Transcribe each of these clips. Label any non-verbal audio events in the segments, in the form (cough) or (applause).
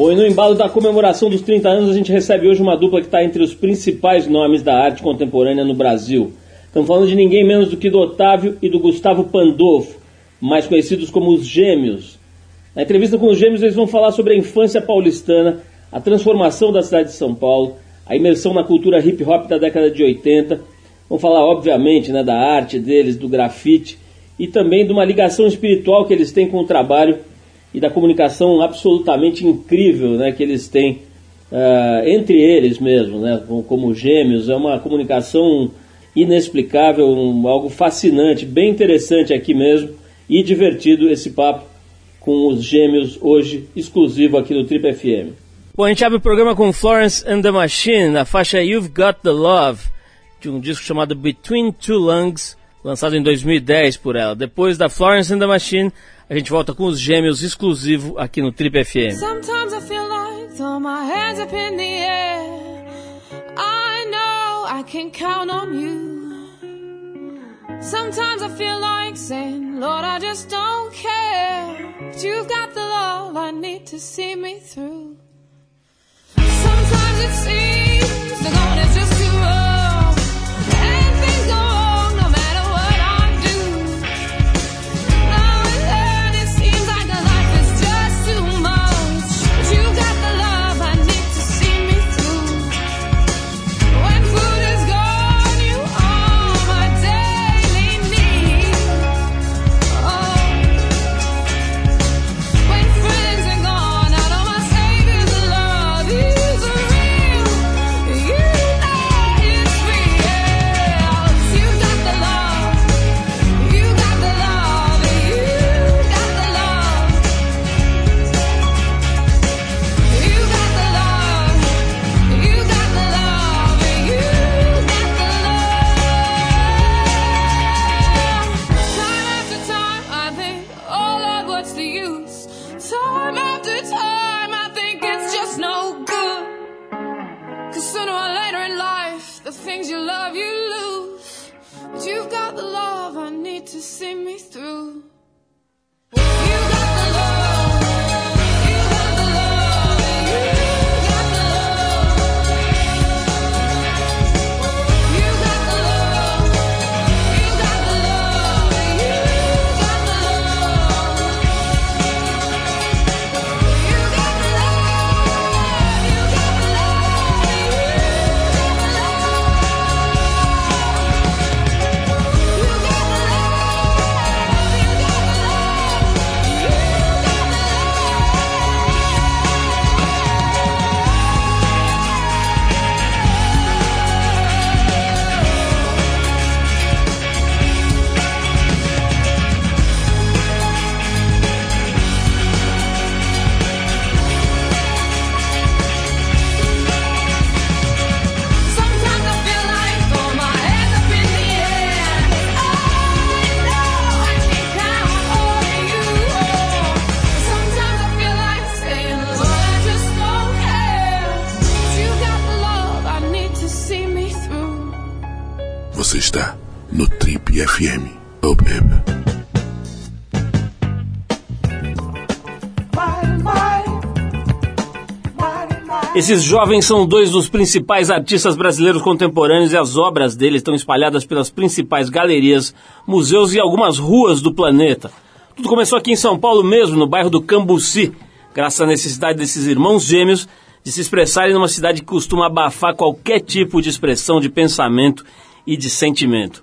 Bom, e no embalo da comemoração dos 30 anos, a gente recebe hoje uma dupla que está entre os principais nomes da arte contemporânea no Brasil. Estamos falando de ninguém menos do que do Otávio e do Gustavo Pandolfo, mais conhecidos como os Gêmeos. Na entrevista com os Gêmeos, eles vão falar sobre a infância paulistana, a transformação da cidade de São Paulo, a imersão na cultura hip hop da década de 80. Vão falar, obviamente, né, da arte deles, do grafite e também de uma ligação espiritual que eles têm com o trabalho e da comunicação absolutamente incrível né, que eles têm uh, entre eles mesmo, né, como, gêmeos. É uma comunicação inexplicável, um, algo fascinante, bem interessante aqui mesmo e divertido esse papo com os gêmeos hoje, exclusivo aqui no Trip FM. Bom, a gente abre o programa com Florence and the Machine, na faixa You've Got the Love, de um disco chamado Between Two Lungs, lançado em 2010 por ela. Depois da Florence and the Machine, a gente volta com os gêmeos exclusivo aqui no Trip FM. Sometimes I feel like throw my hands up in the air. I know I can count on you. Sometimes I feel like saying, Lord, I just don't care. But you've got the love I need to see me through. Sometimes it seems the is just too rough, FM. Oh, baby. Esses jovens são dois dos principais artistas brasileiros contemporâneos e as obras deles estão espalhadas pelas principais galerias, museus e algumas ruas do planeta. Tudo começou aqui em São Paulo mesmo, no bairro do Cambuci, graças à necessidade desses irmãos gêmeos de se expressarem numa cidade que costuma abafar qualquer tipo de expressão de pensamento e de sentimento.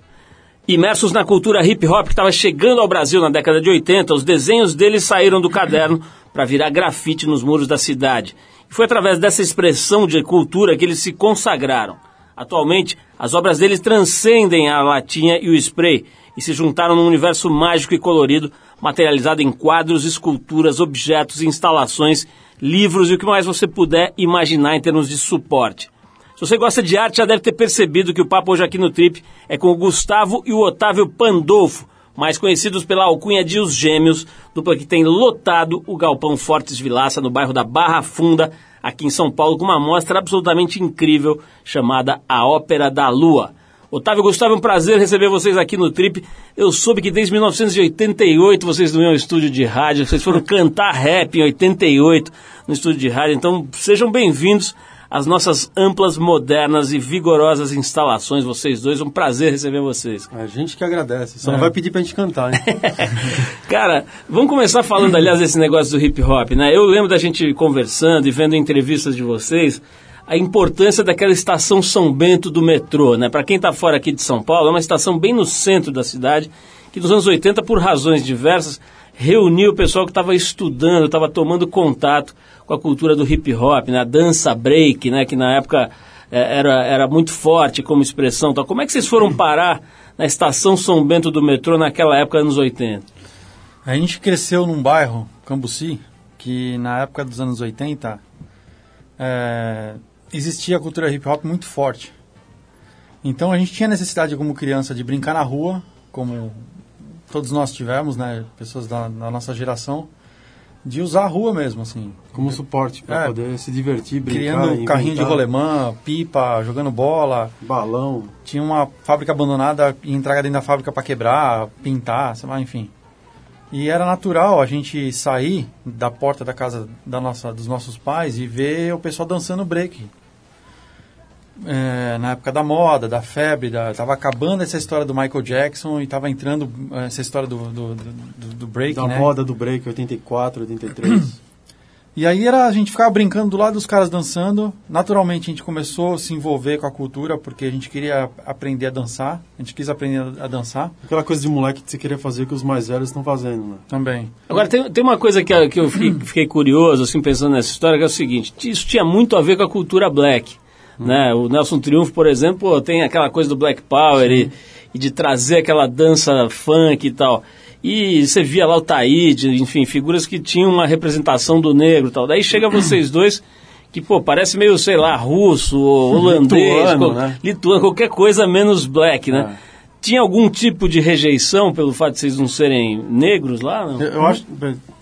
Imersos na cultura hip hop que estava chegando ao Brasil na década de 80, os desenhos deles saíram do caderno para virar grafite nos muros da cidade. E foi através dessa expressão de cultura que eles se consagraram. Atualmente, as obras deles transcendem a latinha e o spray e se juntaram num universo mágico e colorido, materializado em quadros, esculturas, objetos, instalações, livros e o que mais você puder imaginar em termos de suporte. Se você gosta de arte, já deve ter percebido que o papo hoje aqui no Trip é com o Gustavo e o Otávio Pandolfo, mais conhecidos pela alcunha de Os Gêmeos, dupla que tem lotado o Galpão Fortes Vilaça no bairro da Barra Funda, aqui em São Paulo, com uma mostra absolutamente incrível chamada A Ópera da Lua. Otávio Gustavo, é um prazer receber vocês aqui no Trip. Eu soube que desde 1988 vocês não iam ao estúdio de rádio, vocês foram cantar rap em 88 no estúdio de rádio, então sejam bem-vindos às nossas amplas, modernas e vigorosas instalações, vocês dois. Um prazer receber vocês. A gente que agradece, só é. não vai pedir pra gente cantar, hein? (laughs) Cara, vamos começar falando, aliás, desse negócio do hip hop, né? Eu lembro da gente conversando e vendo entrevistas de vocês a importância daquela estação São Bento do metrô, né? Para quem está fora aqui de São Paulo, é uma estação bem no centro da cidade, que nos anos 80, por razões diversas, reuniu o pessoal que estava estudando, estava tomando contato com a cultura do hip hop, né? a dança break, né? que na época é, era, era muito forte como expressão. Então, como é que vocês foram parar na estação São Bento do metrô naquela época, anos 80? A gente cresceu num bairro, Cambuci, que na época dos anos 80 é, existia a cultura hip hop muito forte. Então a gente tinha necessidade como criança de brincar na rua, como todos nós tivemos, né, pessoas da, da nossa geração, de usar a rua mesmo, assim. Como suporte para é, poder se divertir, brincar. Criando carrinho de rolemã, pipa, jogando bola. Balão. Tinha uma fábrica abandonada e entrega dentro da fábrica para quebrar, pintar, sei lá, enfim. E era natural a gente sair da porta da casa da nossa, dos nossos pais e ver o pessoal dançando break. É, na época da moda, da febre, da, tava acabando essa história do Michael Jackson e tava entrando é, essa história do, do, do, do break, Da né? moda do break, 84, 83. E aí era a gente ficava brincando do lado dos caras dançando. Naturalmente a gente começou a se envolver com a cultura porque a gente queria aprender a dançar. A gente quis aprender a dançar. Aquela coisa de moleque que você queria fazer que os mais velhos estão fazendo, né? Também. Agora tem, tem uma coisa que, que eu fiquei, fiquei curioso, assim, pensando nessa história, que é o seguinte, isso tinha muito a ver com a cultura black. Né? O Nelson Triunfo, por exemplo, tem aquela coisa do Black Power e, e de trazer aquela dança funk e tal. E você via lá o Taíde, enfim, figuras que tinham uma representação do negro e tal. Daí chega vocês dois, que, pô, parece meio, sei lá, russo, (laughs) holandês, lituano, né? lituano qualquer coisa menos black, né? É. Tinha algum tipo de rejeição pelo fato de vocês não serem negros lá? Não? Eu, eu acho,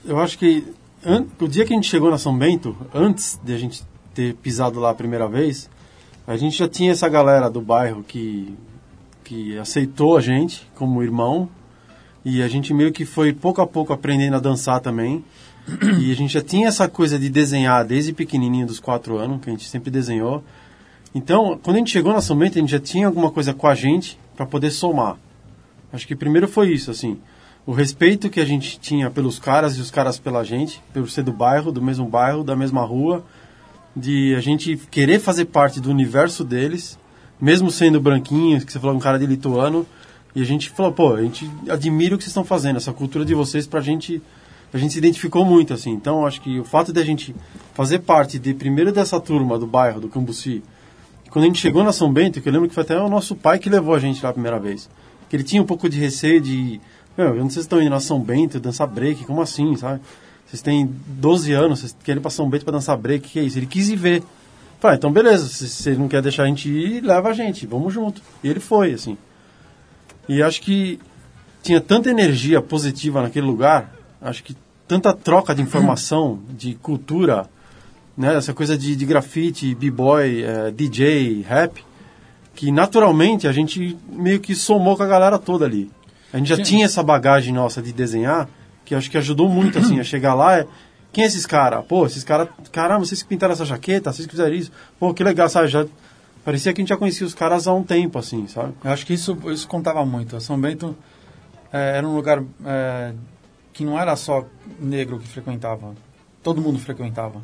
eu acho que an, o dia que a gente chegou na São Bento, antes de a gente ter pisado lá a primeira vez, a gente já tinha essa galera do bairro que, que aceitou a gente como irmão, e a gente meio que foi pouco a pouco aprendendo a dançar também. E a gente já tinha essa coisa de desenhar desde pequenininho, dos quatro anos, que a gente sempre desenhou. Então, quando a gente chegou na São Bento, a gente já tinha alguma coisa com a gente para poder somar. Acho que primeiro foi isso, assim. O respeito que a gente tinha pelos caras e os caras pela gente, pelo ser do bairro, do mesmo bairro, da mesma rua, de a gente querer fazer parte do universo deles, mesmo sendo branquinho, que você falou um cara de lituano, e a gente falou, pô, a gente admira o que vocês estão fazendo, essa cultura de vocês pra gente. A gente se identificou muito, assim. Então, acho que o fato de a gente fazer parte de primeiro dessa turma do bairro, do Cambuci, quando a gente chegou na São Bento, que eu lembro que foi até o nosso pai que levou a gente lá a primeira vez. Que ele tinha um pouco de receio de. Meu, eu não sei se estão indo na São Bento dançar break, como assim, sabe? Vocês têm 12 anos, vocês querem pra São Bento pra dançar break, que é isso? Ele quis ir ver. Falei, ah, então beleza, se você não quer deixar a gente ir, leva a gente, vamos junto. E ele foi, assim. E acho que tinha tanta energia positiva naquele lugar, acho que tanta troca de informação, (laughs) de cultura, né, essa coisa de, de grafite, b-boy, é, DJ, rap, que naturalmente a gente meio que somou com a galera toda ali. A gente já Sim. tinha essa bagagem nossa de desenhar, que acho que ajudou muito assim a chegar lá. É, quem é esses caras? Pô, esses caras, caramba, vocês que pintaram essa jaqueta, vocês que fizeram isso. Pô, que legal, sabe? Já Parecia que a gente já conhecia os caras há um tempo, assim, sabe? Eu acho que isso, isso contava muito. São Bento é, era um lugar é, que não era só negro que frequentava. Todo mundo frequentava.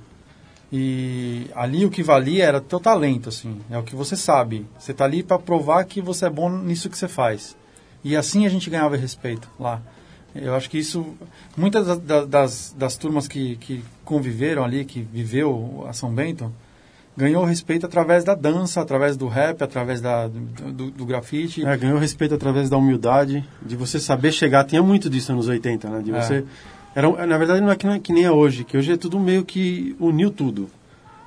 E ali o que valia era teu talento, assim. É o que você sabe. Você está ali para provar que você é bom nisso que você faz. E assim a gente ganhava respeito lá. Eu acho que isso... Muitas das, das, das turmas que, que conviveram ali, que viveu a São Bento ganhou respeito através da dança, através do rap, através da, do, do grafite. É, ganhou respeito através da humildade, de você saber chegar. Tinha muito disso nos 80, né? De é. você... Era, na verdade, não é, que, não é que nem é hoje, que hoje é tudo meio que uniu tudo.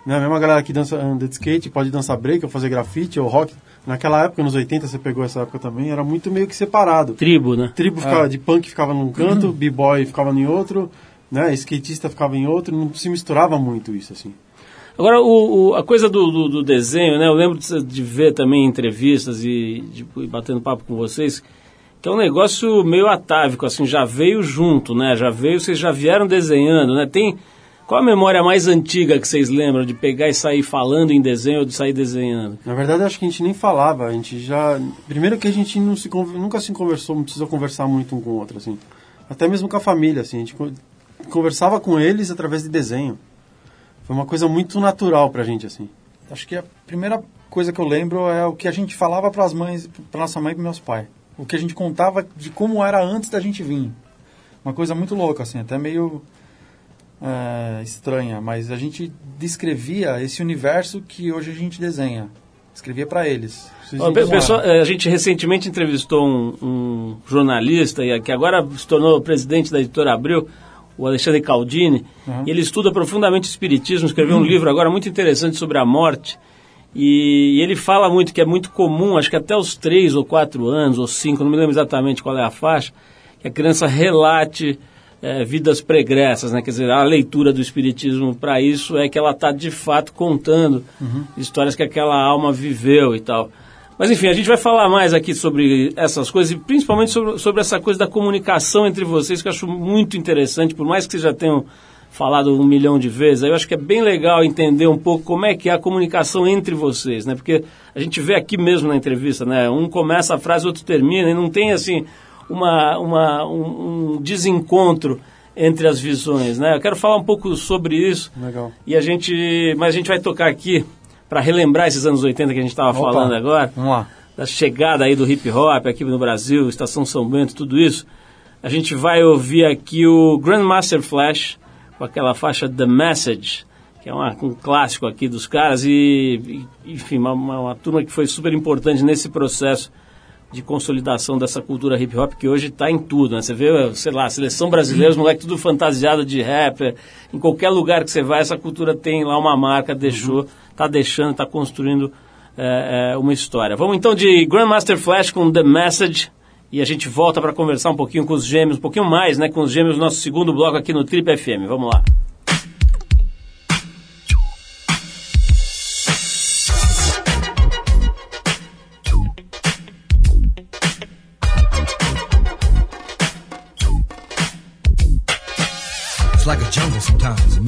Né? A mesma galera que dança anda de skate pode dançar break ou fazer grafite ou rock. Naquela época, nos 80, você pegou essa época também, era muito meio que separado. Tribo, né? Tribo ficava, é. de punk ficava num canto, b-boy ficava em outro, né? Skatista ficava em outro, não se misturava muito isso, assim. Agora, o, o- a coisa do, do- do desenho, né? Eu lembro de, de ver também entrevistas e, de, e batendo papo com vocês, que é um negócio meio atávico, assim, já veio junto, né? Já veio, vocês já vieram desenhando, né? Tem... Qual a memória mais antiga que vocês lembram de pegar e sair falando em desenho ou de sair desenhando? Na verdade, acho que a gente nem falava. A gente já. Primeiro que a gente não se, nunca se conversou, não precisou conversar muito um com o outro, assim. Até mesmo com a família, assim. A gente co- conversava com eles através de desenho. Foi uma coisa muito natural pra gente, assim. Acho que a primeira coisa que eu lembro é o que a gente falava para as mães, para nossa mãe e para meus pais. O que a gente contava de como era antes da gente vir. Uma coisa muito louca, assim, até meio é, estranha, mas a gente descrevia esse universo que hoje a gente desenha. Escrevia para eles. Ó, pessoal, eh, a gente recentemente entrevistou um, um jornalista que agora se tornou presidente da editora Abril, o Alexandre Caldini, Uhum. e ele estuda profundamente o espiritismo, escreveu um livro agora muito interessante sobre a morte. E, e ele fala muito que é muito comum, acho que até os três ou quatro anos, ou cinco, não me lembro exatamente qual é a faixa, que a criança relate eh, vidas pregressas, né? Quer dizer, a leitura do espiritismo para isso é que ela está de fato contando histórias que aquela alma viveu e tal. Mas enfim, a gente vai falar mais aqui sobre essas coisas e principalmente sobre, sobre essa coisa da comunicação entre vocês, que eu acho muito interessante, por mais que vocês já tenham falado um milhão de vezes, eu acho que é bem legal entender um pouco como é que é a comunicação entre vocês, né? Porque a gente vê aqui mesmo na entrevista, né? Um começa a frase, o outro termina, e não tem assim uma, uma, um, um desencontro entre as visões, né? Eu quero falar um pouco sobre isso. Legal. E a gente, mas a gente vai tocar aqui para relembrar esses anos 80 que a gente estava falando agora Vamos lá. da chegada aí do hip hop aqui no Brasil, Estação São Bento, tudo isso, a gente vai ouvir aqui o Grandmaster Flash com aquela faixa The Message, que é uma- um clássico aqui dos caras e, e, enfim, uma, uma- uma turma que foi super importante nesse processo de consolidação dessa cultura hip hop que hoje está em tudo, né? Você vê, sei lá, a seleção brasileira, os moleques tudo fantasiado de rapper, em qualquer lugar que você vai, essa cultura tem lá uma marca, deixou, tá deixando, tá construindo é, é, uma história. Vamos então de Grandmaster Flash com The Message e a gente volta para conversar um pouquinho com os gêmeos, um pouquinho mais, né, com os gêmeos do nosso segundo bloco aqui no Trip FM. Vamos lá.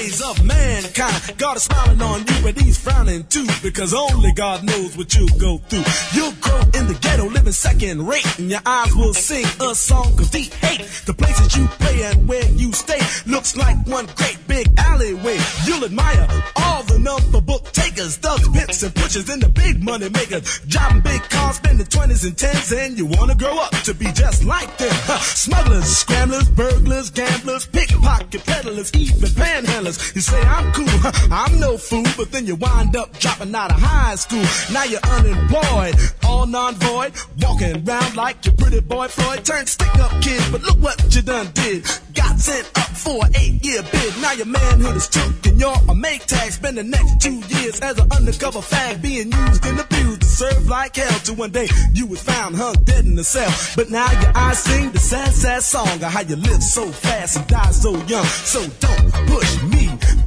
Blind to the mankind. God is smiling on you, but he's frowning too, because only God knows what you'll go through. You'll grow in the ghetto, living second rate, and your eyes will sing a song of deep hate. The places you play and where you stay looks like one great big alleyway. You'll admire all the number book takers, thugs, pimps, and pushers, and the big money makers. Driving big cars, spending 20s and 10s, and you wanna grow up to be just like them. Smugglers, scramblers, burglars, gamblers, pickpocket peddlers, even panhandlers. You say I'm cool, (laughs) I'm no fool, but then you wind up dropping out of high school. Now you're unemployed, all non-void, walking around like your pretty boy Floyd. Turned stick-up kid, but look what you done did. Got sent up for an eight-year bid. Now your manhood is took and you're a make tag, spending next two years as an undercover fag being used and abused to serve like hell. Till one day you was found hung dead in a cell. But now your eyes sing the sad, sad song of how you live so fast and die so young. So don't push me,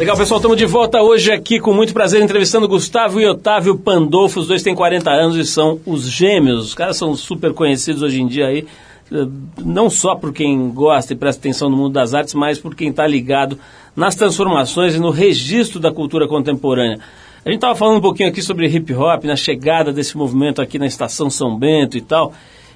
Legal, pessoal, estamos de volta hoje aqui com muito prazer entrevistando Gustavo e Otávio Pandolfo. Os dois têm 40 anos e são os gêmeos. Os caras são super conhecidos hoje em dia aí, eh, não só por quem gosta e presta atenção no mundo das artes, mas por quem está ligado nas transformações e no registro da cultura contemporânea. A gente estava falando um pouquinho aqui sobre hip hop, na chegada desse movimento aqui na Estação São Bento e tal.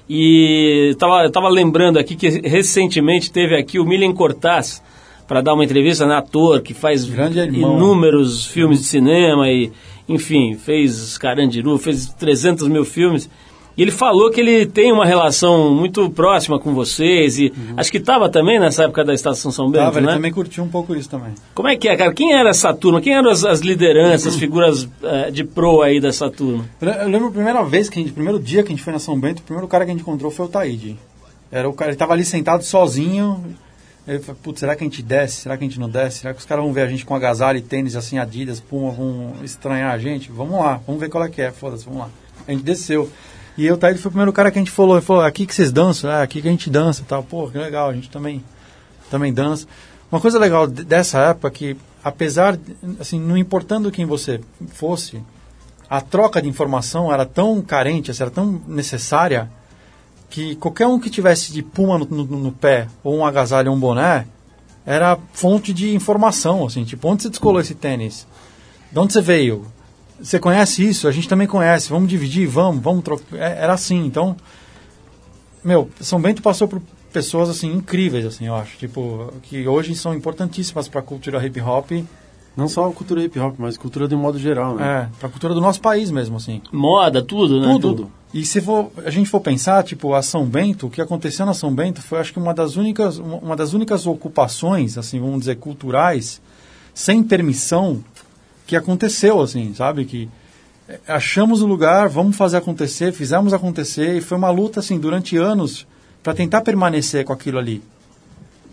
E estava tava lembrando aqui que recentemente teve aqui o Milen Cortaz para dar uma entrevista, né, ator que faz inúmeros filmes de cinema e, enfim, fez Carandiru, fez 300 mil filmes. E ele falou que ele tem uma relação muito próxima com vocês e acho que estava também nessa época da Estação São Bento, Tava, ele né? também curtiu um pouco isso também. Como é que é, cara? Quem era essa turma? Quem eram as, as lideranças, as figuras eh, de pro aí dessa turma? Eu lembro a primeira vez que a gente, primeiro dia que a gente foi na São Bento, o primeiro cara que a gente encontrou foi o Taíde. Era o cara, ele tava ali sentado sozinho. Ele falou, putz, será que a gente desce? Será que a gente não desce? Será que os caras vão ver a gente com agasalho e tênis assim, Adidas, Puma, vão estranhar a gente? Vamos lá, vamos ver qual é que é, foda-se, vamos lá. A gente desceu. E eu, Taíde foi o primeiro cara que a gente falou, ele falou, aqui que vocês dançam, é aqui que a gente dança e tal. Pô, que legal, a gente também, também dança. Uma coisa legal de- dessa época é que, apesar, assim, não importando quem você fosse, a troca de informação era tão carente, assim, era tão necessária, que qualquer um que tivesse de puma no, no- no pé, ou um agasalho ou um boné, era fonte de informação, assim, tipo, onde você descolou esse tênis? De onde você veio? Você conhece isso? A gente também conhece, vamos dividir, vamos, vamos trocar. É, era assim, então, meu, São Bento passou por pessoas, assim, incríveis, assim, eu acho, tipo, que hoje são importantíssimas para a cultura hip hop, Não só a cultura hip hop, mas cultura de um modo geral, né? é, para a cultura do nosso país mesmo, assim. Moda, tudo, né? Tudo. E se for, a gente for pensar, tipo, a São Bento, o que aconteceu na São Bento foi, acho que uma das únicas, uma das únicas ocupações, assim, vamos dizer, culturais, sem permissão, que aconteceu, assim, sabe? Que eh, achamos o lugar, vamos fazer acontecer, fizemos acontecer, e foi uma luta, assim, durante anos, para tentar permanecer com aquilo ali.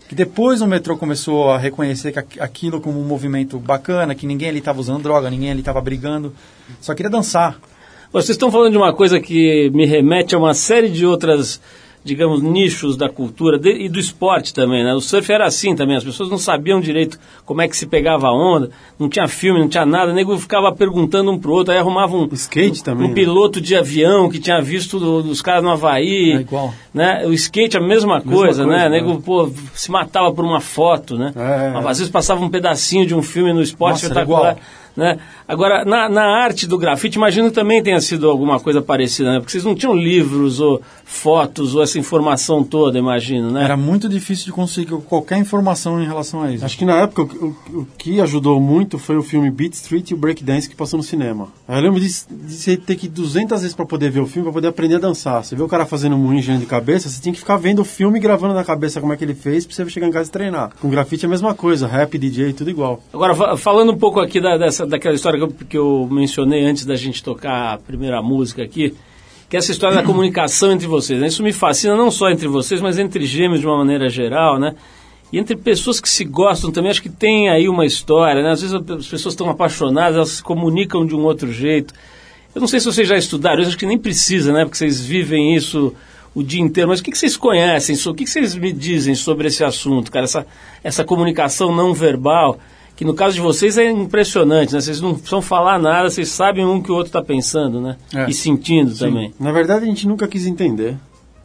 Que depois o metrô começou a reconhecer que aqu- aquilo como um movimento bacana, que ninguém ali estava usando droga, ninguém ali estava brigando, só queria dançar. Vocês estão falando de uma coisa que me remete a uma série de outras, digamos, nichos da cultura de- e do esporte também, né? O surf era assim também, as pessoas não sabiam direito como é que se pegava a onda, não tinha filme, não tinha nada, o nego ficava perguntando um pro outro, aí arrumava um, Skate um, também, um né? piloto de avião que tinha visto do- dos caras no Havaí, É igual. né? O skate a mesma coisa, coisa, né? O nego, pô, se matava por uma foto, né? É, é. Às vezes passava um pedacinho de um filme no esporte Nossa, era espetacular. igual. Né? Agora, na, na arte do grafite, imagino que também tenha sido alguma coisa parecida, né? Porque vocês não tinham livros ou fotos ou essa informação toda, imagino, né? Era muito difícil de conseguir qualquer informação em relação a isso. Acho que na época o, o- o que ajudou muito foi o filme Beat Street e o Breakdance que passou no cinema. Eu lembro de, de você ter que ir 200 vezes pra poder ver o filme, pra poder aprender a dançar. Você vê o cara fazendo um moinho girando de cabeça, você tinha que ficar vendo o filme e gravando na cabeça como é que ele fez pra você chegar em casa e treinar. Com grafite é a mesma coisa, rap, DJ, tudo igual. Agora, fa- falando um pouco aqui da, dessa, daquela história que eu, que eu mencionei antes da gente tocar a primeira música aqui, que é essa história da comunicação entre vocês. né? Isso me fascina não só entre vocês, mas entre gêmeos de uma maneira geral, né? E entre pessoas que se gostam também, acho que tem aí uma história, né? Às vezes as pessoas estão apaixonadas, elas se comunicam de um outro jeito. Eu não sei se vocês já estudaram, eu acho que nem precisa, né? Porque vocês vivem isso o dia inteiro. Mas o que, vocês conhecem? O que vocês me dizem sobre esse assunto, cara? Essa, essa comunicação não verbal, que no caso de vocês é impressionante, né? Vocês não precisam falar nada, vocês sabem um que o outro está pensando, né? É. E sentindo também. Na verdade a gente nunca quis entender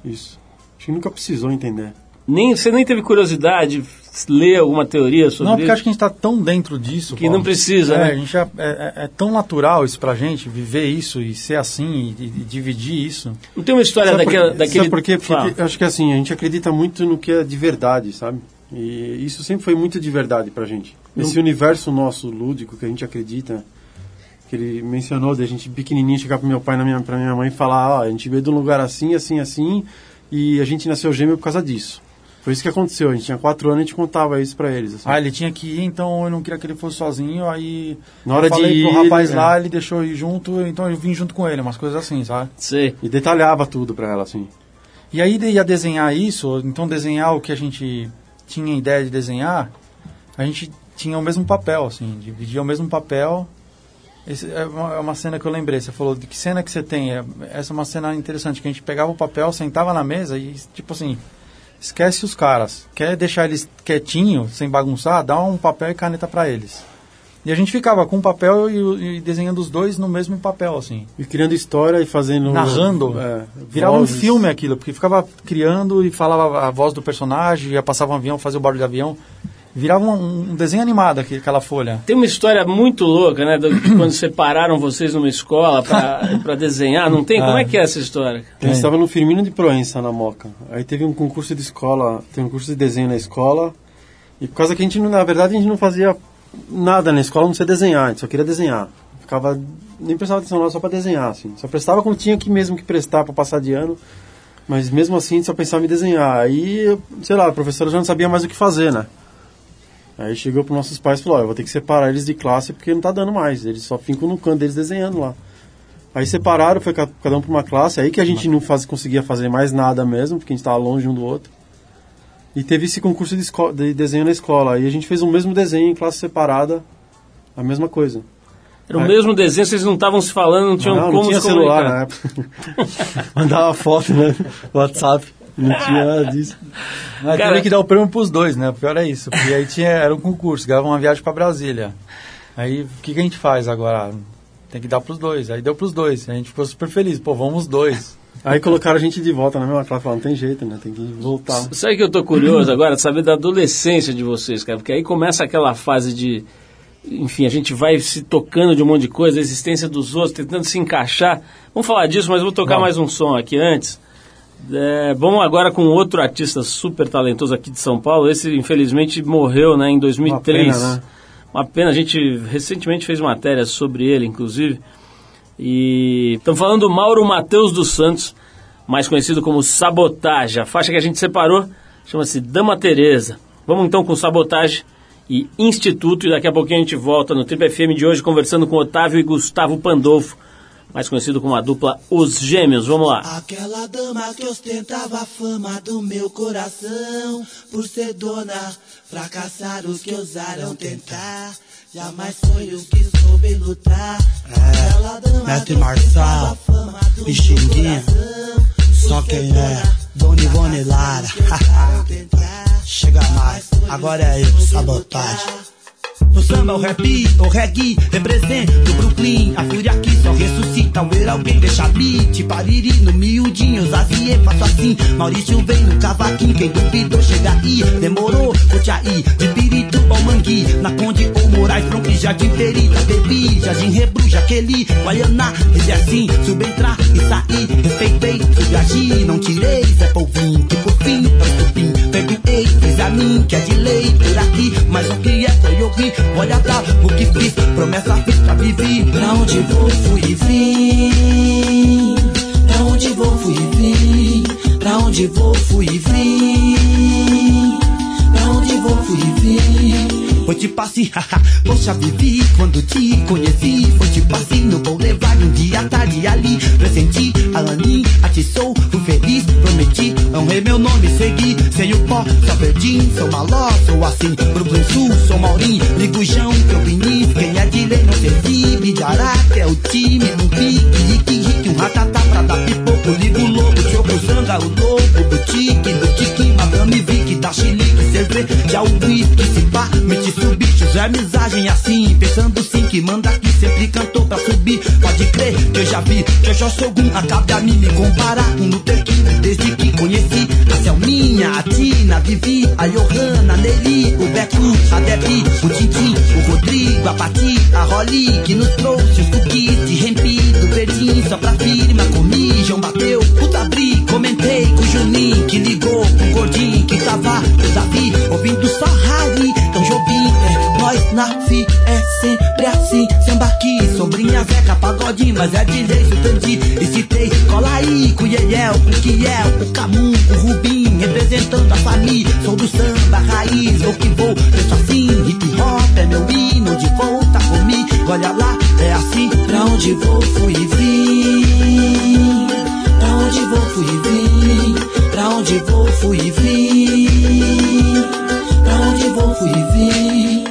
isso. A gente nunca precisou entender. Nem, você nem teve curiosidade de ler alguma teoria sobre Não, porque isso? acho que a gente está tão dentro disso. Que Paulo. não precisa, é, né? A gente já, é, é- é tão natural isso pra gente, viver isso e ser assim e, e dividir isso. Não tem uma história Sabe daquela, por, daquele... sabe por quê? Porque eu acho que assim, a gente acredita muito no que é de verdade, sabe? E isso sempre foi muito de verdade pra gente. Esse universo nosso lúdico que a gente acredita, que ele mencionou, de a gente pequenininho chegar pro meu pai e minha, pra minha mãe e falar: Ó, a gente veio de um lugar assim, assim, assim, e a gente nasceu gêmeo por causa disso. Foi isso que aconteceu. A gente tinha quatro anos e a gente contava isso pra eles. assim. Ah, ele tinha que ir, então eu não queria que ele fosse sozinho, aí Na hora eu falei de pro ir, rapaz é. lá, ele deixou eu ir junto, então eu vim junto com ele, umas coisas assim, sabe? Sei. E detalhava tudo pra ela, assim. E aí de- ia desenhar isso, então desenhar o que a gente tinha ideia de desenhar, a gente tinha o mesmo papel, assim, dividia o mesmo papel. Esse é uma, é uma cena que eu lembrei, você falou, de que cena que você tem? É- Essa é uma cena interessante, que a gente pegava o papel, sentava na mesa e, tipo assim, esquece os caras. Quer deixar eles quietinho, sem bagunçar, dá um papel e caneta pra eles. E a gente ficava com o papel e, e desenhando os dois no mesmo papel, assim E criando história e fazendo. narrando. é, virava um vozes. filme aquilo, porque ficava criando e falava a voz do personagem, ia passava um avião, fazia o barulho de avião. Virava um, um desenho animado aquela folha. Tem uma história muito louca, né? do- de quando separaram vocês numa escola pra, pra desenhar. Não tem? Como é que é essa história? A gente estava no Firmino de Proença, na Moca. Aí teve um concurso de escola, tem um curso de desenho na escola. E por causa que a gente, não- na verdade, a gente não fazia nada na escola, não sei desenhar, a gente só queria desenhar. Ficava, nem prestava atenção lá só para desenhar, assim. Só prestava quando tinha que mesmo que prestar para passar de ano. Mas mesmo assim, a gente só pensava em desenhar. Aí, sei lá, a professora já não sabia mais o que fazer, né? Aí chegou para nossos pais e falou: Ó, eu vou ter que separar eles de classe porque não tá dando mais. Eles só ficam no canto deles desenhando lá. Aí separaram, foi ca- cada um para uma classe. Aí que a gente não faz, conseguia fazer mais nada mesmo, porque a gente estava longe um do outro. E teve esse concurso de, esco- de desenho na escola. Aí a gente fez o mesmo desenho em classe separada, a mesma coisa. Era o mesmo desenho, vocês não estavam se falando, não tinham não, como não tinha se celular na época. (laughs) Mandava foto, né? WhatsApp. Não tinha nada disso. Aí Cara- teve que dar o prêmio pros dois, né? O pior é isso. Porque aí tinha, era um concurso, ganhava uma viagem pra Brasília. Aí o que, que a gente faz agora? Tem que dar pros dois. Aí deu pros dois. A gente ficou super feliz. Pô, vamos os dois. Aí colocaram a gente de volta na mesma classe. Falaram, não tem jeito, né? Tem que voltar. Sabe que eu tô curioso agora de saber da adolescência de vocês, cara? Porque aí começa aquela fase de. Enfim, a gente vai se tocando de um monte de coisa, a existência dos outros, tentando se encaixar. Vamos falar disso, mas vou tocar mais um som aqui antes. É, vamos agora com outro artista super talentoso aqui de São Paulo. Esse, infelizmente, morreu né, em 2003. Uma pena, né? Uma pena, a gente recentemente fez matéria sobre ele, inclusive. E estamos falando do Mauro Matheus dos Santos, mais conhecido como Sabotagem. A faixa que a gente separou chama-se Dama Teresa. Vamos então com Sabotagem e Instituto, e daqui a pouquinho a gente volta no Trip FM de hoje conversando com Otávio e Gustavo Pandolfo, mais conhecido como a dupla Os Gêmeos. Vamos lá. Aquela dama que ostentava a fama do meu coração, por ser dona, fracassaram os que ousaram tentar. Jamais foi o que soube lutar. Aquela dama Mestre Marçal, Pixinguinha, só quem é, Dona Ivone Lara. Chega mais, agora é eu, (laughs) sabotagem. No samba, o rap, o reggae, represento Brooklyn. A fúria aqui só ressuscita ao ver alguém deixar beat. Pariri no miudinho, Zazie, faço assim. Maurício vem no cavaquinho, quem duvidou chega aí. Demorou, curte aí, de pirito ou. Na Conde ou Moraes, Bronx, Jardim Perita, Bebi, Jardim Rebru, Jaqueli, Guaianá. Esse é assim, sube entrar e sair. Respeitei, sube agir, não tirei, Zé Polvinho. Que por fim, é o estupim. Perdoei, fiz a mim, que é de lei por aqui. Mas o que é foi eu olha pra o que fiz. Promessa feita, vivi. Pra onde vou, fui e vim. Pra onde vou, fui e vim. Pra onde vou, fui e vim. Pra onde vou, fui e vim. Foi tipo assim, haha, poxa, vivi quando te conheci. Foi tipo assim, não vou levar um dia tarde ali. Presenti a Lanin, atiçou, fui feliz, prometi. Honrei meu nome, segui, sem o pó, só perdi. Sou maló, sou assim, Brooklyn Sul, sou Maurim, ligo o Jão, que eu vim Quem é de lei não servi, Bidará, que é o time, um pique, rique, rique, um ratatá pra dar pipoco. Ligo o lobo, choco, zanga, o lobo, do tique, do tique, madame Vicky, da chilique, cerveja, o whisky, se pá, mete bichos, é amizagem assim, pensando sim que manda aqui, sempre cantou pra subir. Pode crer que eu já vi, que eu já sou um, acabe a mim me comparar com o King, desde que conheci a Selminha, a Tina, a Vivi, a Johanna, a Nelly, o Beco, a Debbie, o Tintin, o Rodrigo, a Pati, a Rolly, que nos trouxe os cookies de rempi do verdinho, só pra firma, comi, João bateu, puta bri, comentei com o Juninho, que ligou com o gordinho, que tava, o Davi, ouvindo nasci é sempre assim. Samba aqui, sombrinha, pagodinho, mas é de lei, sutendi e citei. Cola aí, com Yeyel, o Kiel, o Camu, o Rubim, representando a família. Sou do samba, raiz, vou que vou, penso assim. Hip hop é meu hino, de volta comigo. Olha lá, é assim, pra onde vou, fui e vim. Pra onde vou, fui e vim. Pra onde vou, fui e vim. Pra onde vou, fui e vim.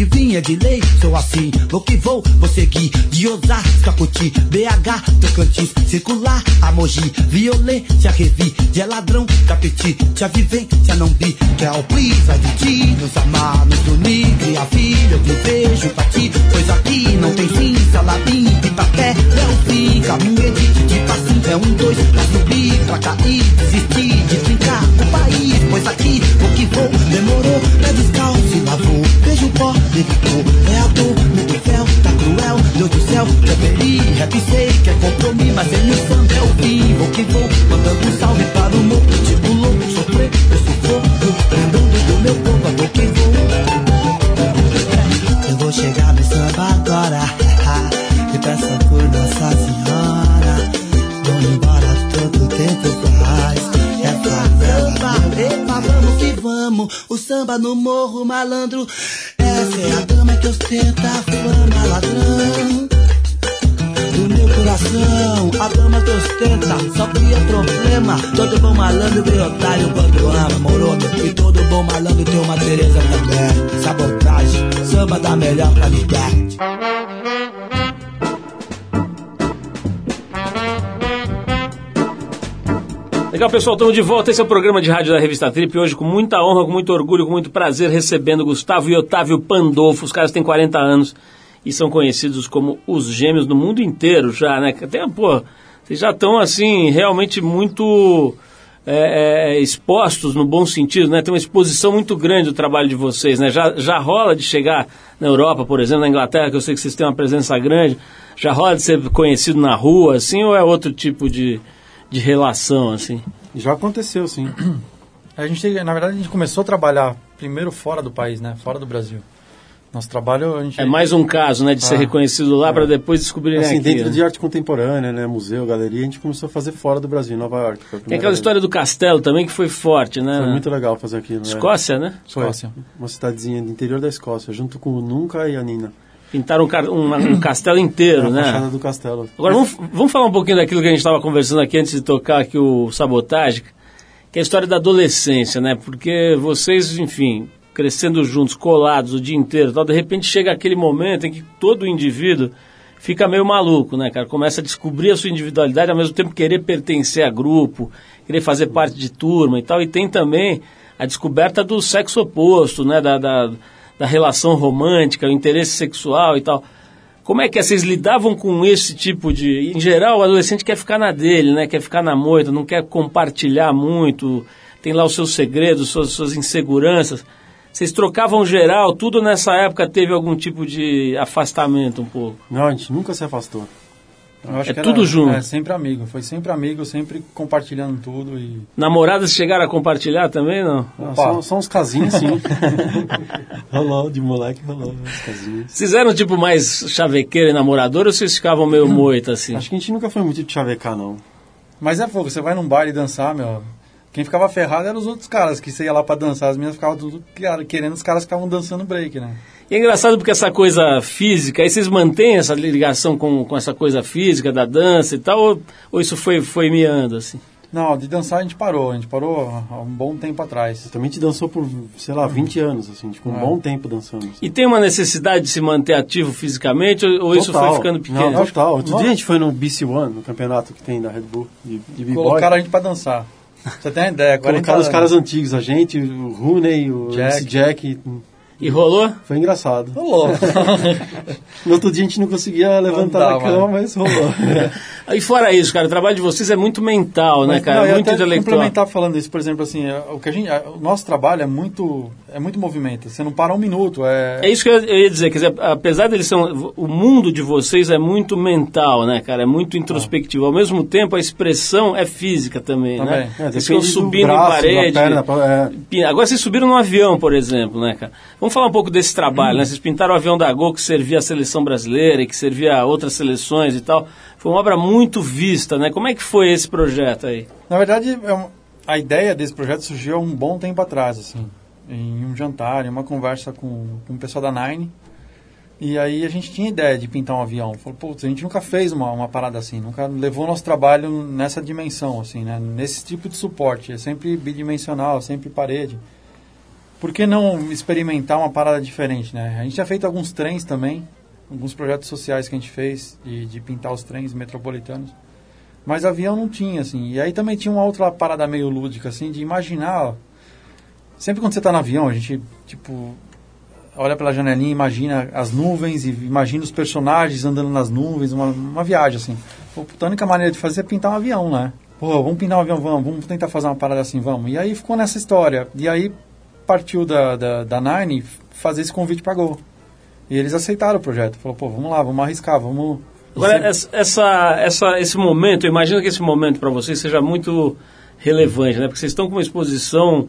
É de lei, sou assim, vou que vou, vou seguir. De Osasco a Coti, BH, Tocantins Circular, a Mogi, violência, revi. De ladrão, capeti, te a vivência não bi Que é o prisa de ti, nos amar, nos unir. Cria filho, eu vejo pra ti Pois aqui não tem fim, salabim, pé, é o fim. Caminho edite de passinho, é um, dois Pra subir, pra cair, desistir De brincar o país Pois aqui, vou que vou, demorou Pé descalço e lavou, vejo o pó, É a dor, mundo fel, tá cruel. Deus do céu, quer ferir, rap sei Que é compromisso, mas ele santo é o fim Vou que vou, mandando um salve para o Tipo louco, sofrer, eu sufoco Lembrando do meu povo, vou que vou samba no morro, malandro Essa é a dama que ostenta a fama, ladrão do meu coração, a dama que ostenta só cria problema. Todo bom malandro vê otário quando ama, moro? E todo bom malandro tem uma Tereza também. Sabotagem, samba da melhor qualidade. Legal, pessoal, estamos de volta. Esse é o programa de rádio da Revista Trip. Hoje, com muita honra, com muito orgulho, com muito prazer, recebendo Gustavo e Otávio Pandolfo. Os caras têm 40 anos e são conhecidos como os gêmeos no mundo inteiro já, né? Até, pô, vocês já estão, assim, realmente muito é, é, expostos no bom sentido, né? Tem uma exposição muito grande do trabalho de vocês, né? Já, já rola de chegar na Europa, por exemplo, na Inglaterra, que eu sei que vocês têm uma presença grande, já rola de ser conhecido na rua, assim, ou é outro tipo de, de relação, assim? Já aconteceu, sim. A gente, na verdade, a gente começou a trabalhar primeiro fora do país, né? Fora do Brasil. Nosso trabalho, a gente... É mais um caso, né, de ser Ah, reconhecido lá para depois descobrirem Assim, aqui. dentro né? de arte contemporânea, né, museu, galeria, a gente começou a fazer fora do Brasil, em Nova York. foi Tem aquela vez. história do castelo também que foi forte, né? Foi muito legal fazer aquilo. né? Escócia, né? Foi. Escócia. Uma cidadezinha do interior da Escócia, junto com o Nunca e a Nina. Pintaram um, um- castelo inteiro, a né? fachada do castelo. Agora vamos, vamos falar um pouquinho daquilo que a gente estava conversando aqui antes de tocar aqui o Sabotagem, que é a história da adolescência, né? Porque vocês, enfim, crescendo juntos, colados o dia inteiro, tal, de repente chega aquele momento em que todo indivíduo fica meio maluco, né, cara? Começa a descobrir a sua individualidade, ao mesmo tempo querer pertencer a grupo, querer fazer parte de turma e tal. E tem também a descoberta do sexo oposto, né? Da, da, da relação romântica, o interesse sexual e tal. Como é que é? Vocês lidavam com esse tipo de. Em geral, o adolescente quer ficar na dele, né? Quer ficar na moita, não quer compartilhar muito, tem lá os seus segredos, suas, suas inseguranças. Vocês trocavam geral, tudo nessa época teve algum tipo de afastamento um pouco. Não, a gente nunca se afastou. Eu acho É que tudo junto. É sempre amigo. Foi sempre amigo, sempre compartilhando tudo e... Namoradas chegaram a compartilhar também, não? Opa. são, são uns casinhos, sim. (laughs) rolou, de moleque rolou, uns casinhos. Vocês eram tipo mais chavequeiro e namorador ou vocês ficavam meio moita assim? Acho que a gente nunca foi muito de chavecar, não. Mas é fogo, você vai num baile dançar, meu... Quem ficava ferrado eram os outros caras, que você ia lá pra dançar. As meninas ficavam tudo querendo, os caras ficavam dançando break, né? E é engraçado porque essa coisa física, aí vocês mantêm essa ligação com, com essa coisa física da dança e tal, ou, ou isso foi, foi miando assim? Não, de dançar a gente parou. A gente parou há um bom tempo atrás. Também te dançou por, sei lá, 20 anos, assim, tipo, um É. bom tempo dançando. assim. E tem uma necessidade de se manter ativo fisicamente ou, ou isso foi ficando pequeno? Não, total. Outro Nossa. dia a gente foi no BC One, no campeonato que tem da Red Bull, de, de b-boy. Colocaram a gente pra dançar. Você tem uma ideia, 40 Colocaram os caras antigos, a gente, o Rooney, o Jack. Jack. E rolou? Foi engraçado. Rolou. (laughs) No outro dia a gente não conseguia levantar dá, da cama, mano. mas rolou. (laughs) E fora isso, cara, o trabalho de vocês é muito mental, né, Mas, cara? não, muito intelectual. complementar falando isso, por exemplo, assim, é, o que a gente, o nosso trabalho é muito, é muito movimento. Você não para um minuto. É, É isso que eu ia dizer, quer dizer, apesar deles são. O mundo de vocês é muito mental, né, cara? É muito introspectivo. Ao mesmo tempo, a expressão é física também, Também. né? É, vocês ficam subindo braço, em parede. perna, é. Agora vocês subiram num avião, por exemplo, né, cara? Vamos Vamos falar um pouco desse trabalho, né? Vocês pintaram o avião da Gol que servia a seleção brasileira e que servia a outras seleções e tal. Foi uma obra muito vista, né? Como é que foi esse projeto aí? Na verdade, é a ideia desse projeto surgiu há um bom tempo atrás, assim, em um jantar, em uma conversa com, com o pessoal da Nine. E aí a gente tinha ideia de pintar um avião. Falou, putz, a gente nunca fez uma, uma parada assim, nunca levou nosso trabalho nessa dimensão, assim, né? Nesse tipo de suporte. É sempre bidimensional, sempre parede. Por que não experimentar uma parada diferente, né? A gente já feito alguns trens também, alguns projetos sociais que a gente fez de, de pintar os trens metropolitanos. Mas avião não tinha, assim. E aí também tinha uma outra parada meio lúdica, assim, de imaginar. ó, Sempre quando você está no avião, a gente, tipo, olha pela janelinha, imagina as nuvens e imagina os personagens andando nas nuvens, uma, uma viagem, assim. Pô, a única maneira de fazer é pintar um avião, né? Pô, vamos pintar um avião, vamos, vamos tentar fazer uma parada assim, vamos. E aí ficou nessa história. E aí partiu da, da, da Nine fazer esse convite para Gol. E eles aceitaram o projeto. Falou, pô, vamos lá, vamos arriscar, vamos... Agora, essa, essa, esse momento, eu imagino que esse momento para vocês seja muito relevante, né? Porque vocês estão com uma exposição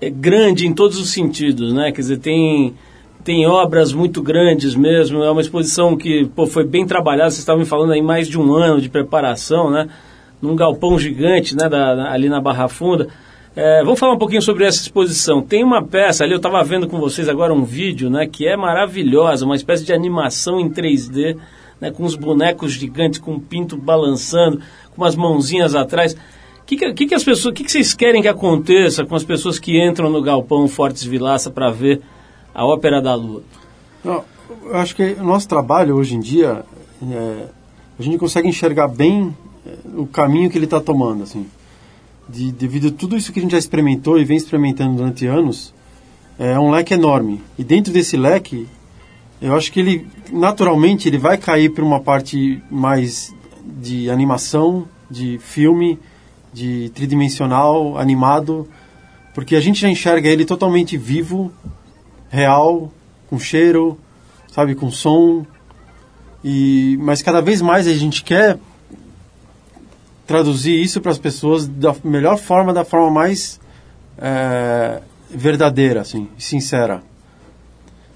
é, grande em todos os sentidos, né? Quer dizer, tem, tem obras muito grandes mesmo, é uma exposição que pô, foi bem trabalhada, vocês estavam me falando aí mais de um ano de preparação, né? Num galpão gigante, né? Da- ali na Barra Funda. É, vamos falar um pouquinho sobre essa exposição. Tem uma peça ali, eu estava vendo com vocês agora um vídeo, né? Que é maravilhosa, uma espécie de animação em 3D, né, com os bonecos gigantes, com o pinto balançando, com umas mãozinhas atrás. O que, que, que as pessoas, que, que vocês querem que aconteça com as pessoas que entram no galpão Fortes Vilaça para ver a Ópera da Lua? Não, eu acho que o nosso trabalho hoje em dia, é, a gente consegue enxergar bem é, o caminho que ele está tomando, assim. De, devido a tudo isso que a gente já experimentou e vem experimentando durante anos, é um leque enorme. E dentro desse leque, eu acho que ele, naturalmente, ele vai cair para uma parte mais de animação, de filme, de tridimensional, animado, porque a gente já enxerga ele totalmente vivo, real, com cheiro, sabe, com som. E mas cada vez mais a gente quer traduzir isso para as pessoas da melhor forma, da forma mais é, verdadeira, assim, sincera.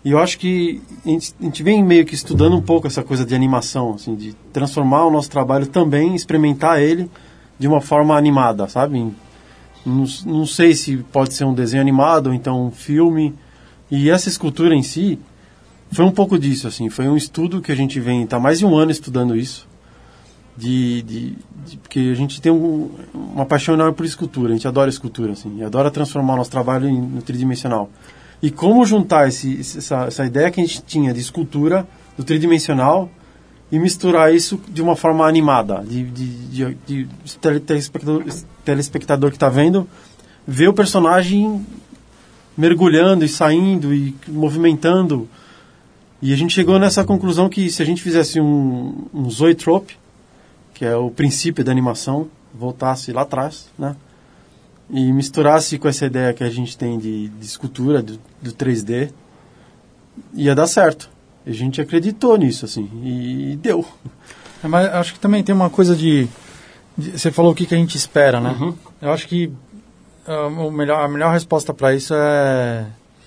E eu acho que a gente, a gente vem meio que estudando um pouco essa coisa de animação, assim, de transformar o nosso trabalho também, experimentar ele de uma forma animada, sabe? Não, não sei se pode ser um desenho animado ou então um filme. E essa escultura em si foi um pouco disso, assim. Foi um estudo que a gente vem, tá mais de um ano estudando isso. De, de, de- porque a gente tem um- uma paixão enorme por escultura, a gente adora escultura, assim, adora transformar o nosso trabalho em, no tridimensional. E como juntar esse, essa, essa ideia que a gente tinha de escultura, do tridimensional, e misturar isso de uma forma animada, de, de, de, de, de tele- telespectador, telespectador que está vendo, ver o personagem mergulhando e saindo e movimentando. E a gente chegou nessa conclusão que se a gente fizesse um, um zoetrope, que é o princípio da animação, voltasse lá atrás, né? E misturasse com essa ideia que a gente tem de, de escultura, do, do 3D, ia dar certo. A gente acreditou nisso, assim, e deu. É, mas acho que também tem uma coisa de, de- Você falou o que, que a gente espera, né? Uhum. Eu acho que ah, o melhor, a melhor resposta para isso é,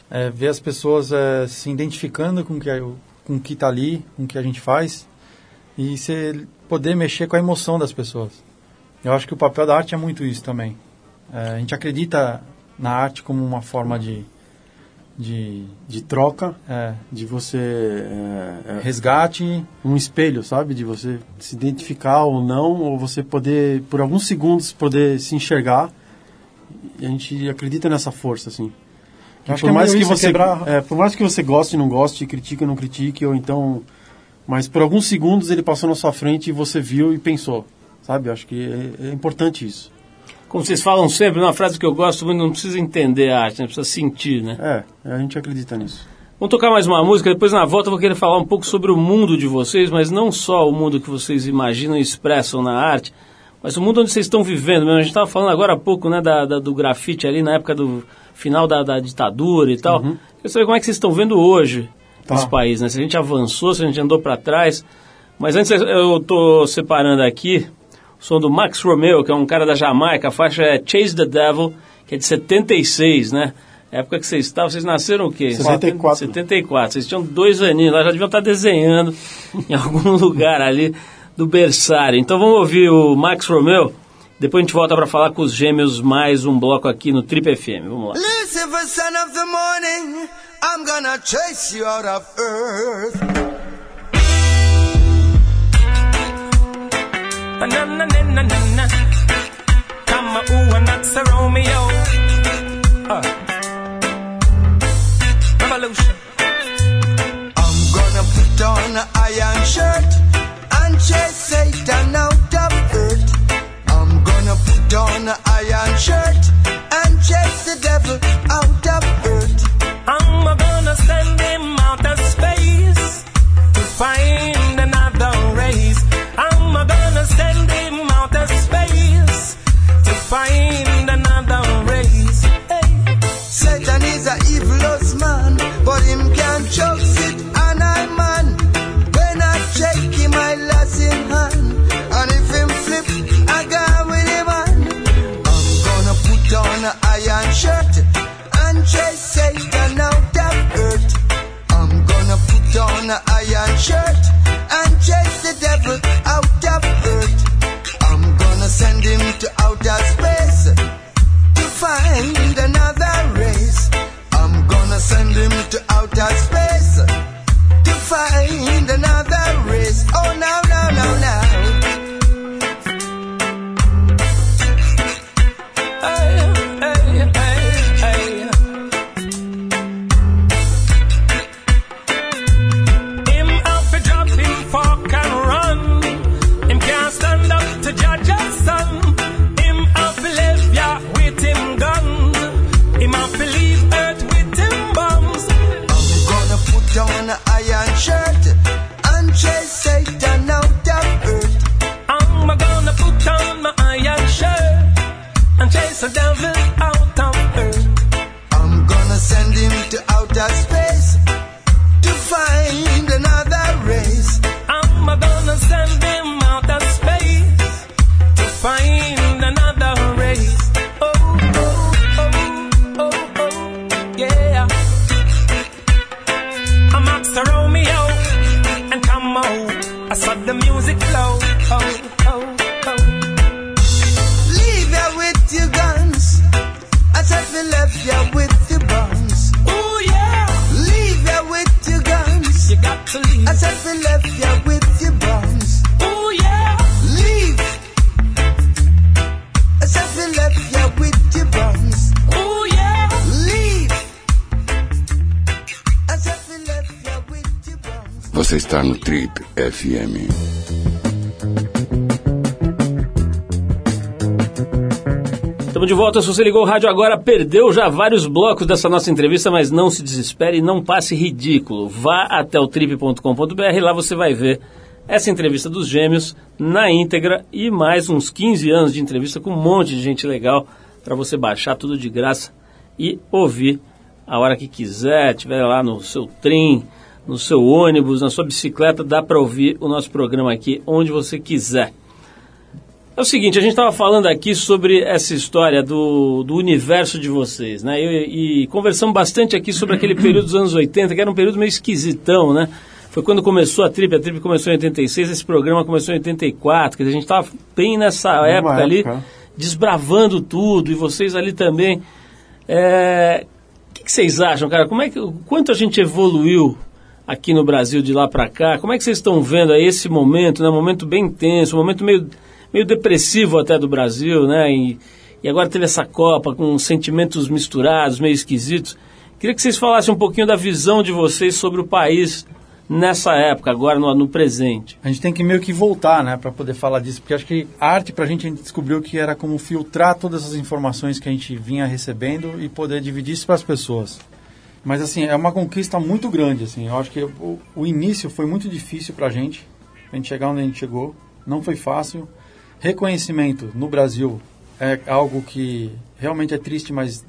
é ver as pessoas eh, se identificando com o que é com que está ali, com o que a gente faz e você poder mexer com a emoção das pessoas. Eu acho que o papel da arte é muito isso também. Eh, a gente acredita na arte como uma forma de, de De troca, é, de você. é, é, resgate. um espelho, sabe? De você se identificar ou não, ou você poder, por alguns segundos, poder se enxergar. E a gente acredita nessa força, assim. Que Acho por que é mais meio que é você, quebrar- é, por mais que você goste, não goste, critique ou não critique, ou então, mas por alguns segundos ele passou na sua frente e você viu e pensou, sabe? Acho que é, é importante isso. Como vocês falam sempre, uma frase que eu gosto muito, não precisa entender a arte, né? precisa sentir, né? É, a gente acredita nisso. Vamos tocar mais uma música, depois na volta eu vou querer falar um pouco sobre o mundo de vocês, mas não só o mundo que vocês imaginam e expressam na arte, mas o mundo onde vocês estão vivendo mesmo. A gente estava falando agora há pouco né, da, da- do grafite ali na época do final da, da ditadura e tal. Quero saber como é que vocês estão vendo hoje Tá. esse país, né? Se a gente avançou, se a gente andou para trás. Mas antes eu estou separando aqui o som do Max Romeo, que é um cara da Jamaica, a faixa é Chase the Devil, que é de 76, né? Época que vocês estavam, vocês nasceram o quê? 74. 74. Vocês tinham dois aninhos lá, já deviam estar desenhando (laughs) em algum lugar ali do berçário. Então vamos ouvir o Max Romeo. Depois a gente volta para falar com os gêmeos mais um bloco aqui no Trip FM. Vamos lá. Lucifer, son of the morning, I'm gonna chase you out of earth. Na na na na na na. Come on, ooh, and that's a Romeo. Uh. Revolution. I'm gonna put on an iron shirt and chase Satan out of earth. I'm gonna put on an iron shirt Você está no Trip FM. Estamos de volta. Se você ligou o rádio agora, perdeu já vários blocos dessa nossa entrevista, mas não se desespere e não passe ridículo. Vá até o trip.com.br lá você vai ver essa entrevista dos gêmeos na íntegra e mais uns 15 anos de entrevista com um monte de gente legal para você baixar tudo de graça e ouvir a hora que quiser, tiver lá no seu trem, no seu ônibus, na sua bicicleta, dá para ouvir o nosso programa aqui onde você quiser. É o seguinte, a gente estava falando aqui sobre essa história do, do universo de vocês, né? E, e conversamos bastante aqui sobre aquele período dos anos 80, que era um período meio esquisitão, né? Foi quando começou a Trip, a Trip começou em 86, esse programa começou em 84, que a gente estava bem nessa época, época. ali, desbravando tudo, e vocês ali também. É, O que, que vocês acham, cara? Como é que, o quanto a gente evoluiu aqui no Brasil de lá para cá? Como é que vocês estão vendo aí esse momento, né? Um momento bem intenso, um momento meio meio depressivo até do Brasil, né? E, e agora teve essa Copa com sentimentos misturados, meio esquisitos. Queria que vocês falassem um pouquinho da visão de vocês sobre o país nessa época, agora no, no presente. A gente tem que meio que voltar, né, para poder falar disso, porque acho que a arte pra gente a gente descobriu que era como filtrar todas as informações que a gente vinha recebendo e poder dividir isso para as pessoas. Mas assim, é uma conquista muito grande, assim. Eu acho que o, o início foi muito difícil pra gente, a gente chegar onde a gente chegou, não foi fácil. Reconhecimento no Brasil é algo que realmente é triste, mas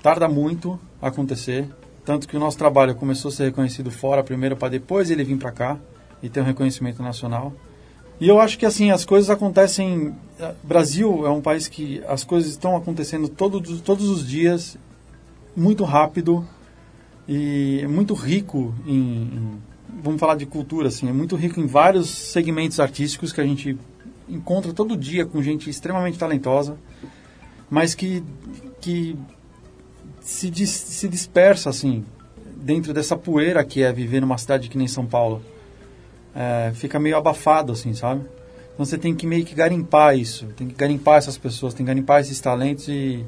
tarda muito a acontecer. Tanto que o nosso trabalho começou a ser reconhecido fora primeiro para depois ele vir para cá e ter um reconhecimento nacional. E eu acho que assim as coisas acontecem. eh, Brasil é um país que as coisas estão acontecendo todos, todos os dias muito rápido e é muito rico em, em- vamos falar de cultura assim, é muito rico em vários segmentos artísticos que a gente encontra todo dia com gente extremamente talentosa, mas que que se, dis- se dispersa assim dentro dessa poeira que é viver numa cidade que nem São Paulo. É, fica meio abafado assim, sabe? Então você tem que meio que garimpar isso, tem que garimpar essas pessoas, tem que garimpar esses talentos e,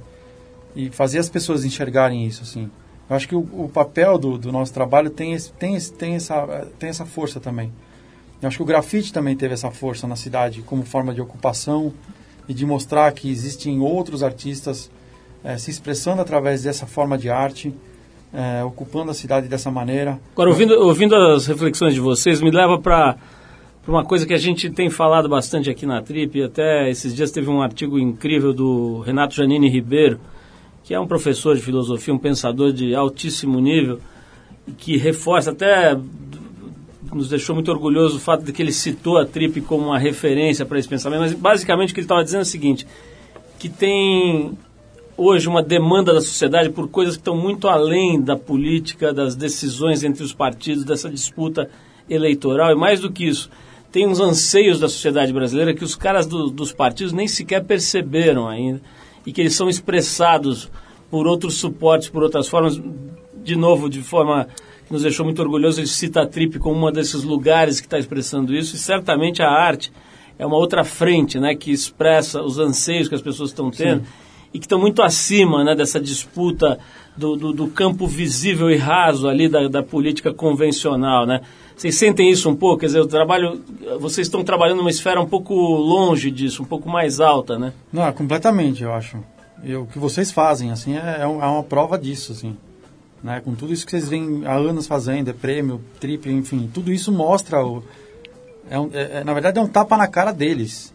e fazer as pessoas enxergarem isso, assim. Eu acho que o, o papel do, do nosso trabalho tem, esse, tem, esse, tem, essa, tem essa força também. Eu acho que o grafite também teve essa força na cidade como forma de ocupação e de mostrar que existem outros artistas eh, se expressando através dessa forma de arte, eh, ocupando a cidade dessa maneira. Agora, ouvindo, ouvindo as reflexões de vocês, me leva para uma coisa que a gente tem falado bastante aqui na Trip. Até esses dias teve um artigo incrível do Renato Janine Ribeiro, que é um professor de filosofia, um pensador de altíssimo nível, que reforça, até nos deixou muito orgulhoso o fato de que ele citou a Trip como uma referência para esse pensamento. Mas basicamente o que ele estava dizendo é o seguinte: que tem hoje uma demanda da sociedade por coisas que estão muito além da política, das decisões entre os partidos, dessa disputa eleitoral, e mais do que isso, tem uns anseios da sociedade brasileira que os caras do- dos partidos nem sequer perceberam ainda, e que eles são expressados por outros suportes, por outras formas, de novo, de forma que nos deixou muito orgulhosos, ele cita a Trip como um desses lugares que está expressando isso, e certamente a arte é uma outra frente, né, que expressa os anseios que as pessoas estão tendo e que estão muito acima né, dessa disputa do, do, do campo visível e raso ali da, da política convencional, né? Vocês sentem isso um pouco? Quer dizer, o trabalho, vocês estão trabalhando numa esfera um pouco longe disso, um pouco mais alta, né? Não, completamente, eu acho. E o que vocês fazem, assim, é, é é uma prova disso, assim. Né? Com tudo isso que vocês vêm há anos fazendo, é prêmio, triple, enfim, tudo isso mostra... O, é um- é- é- na verdade, é um tapa na cara deles.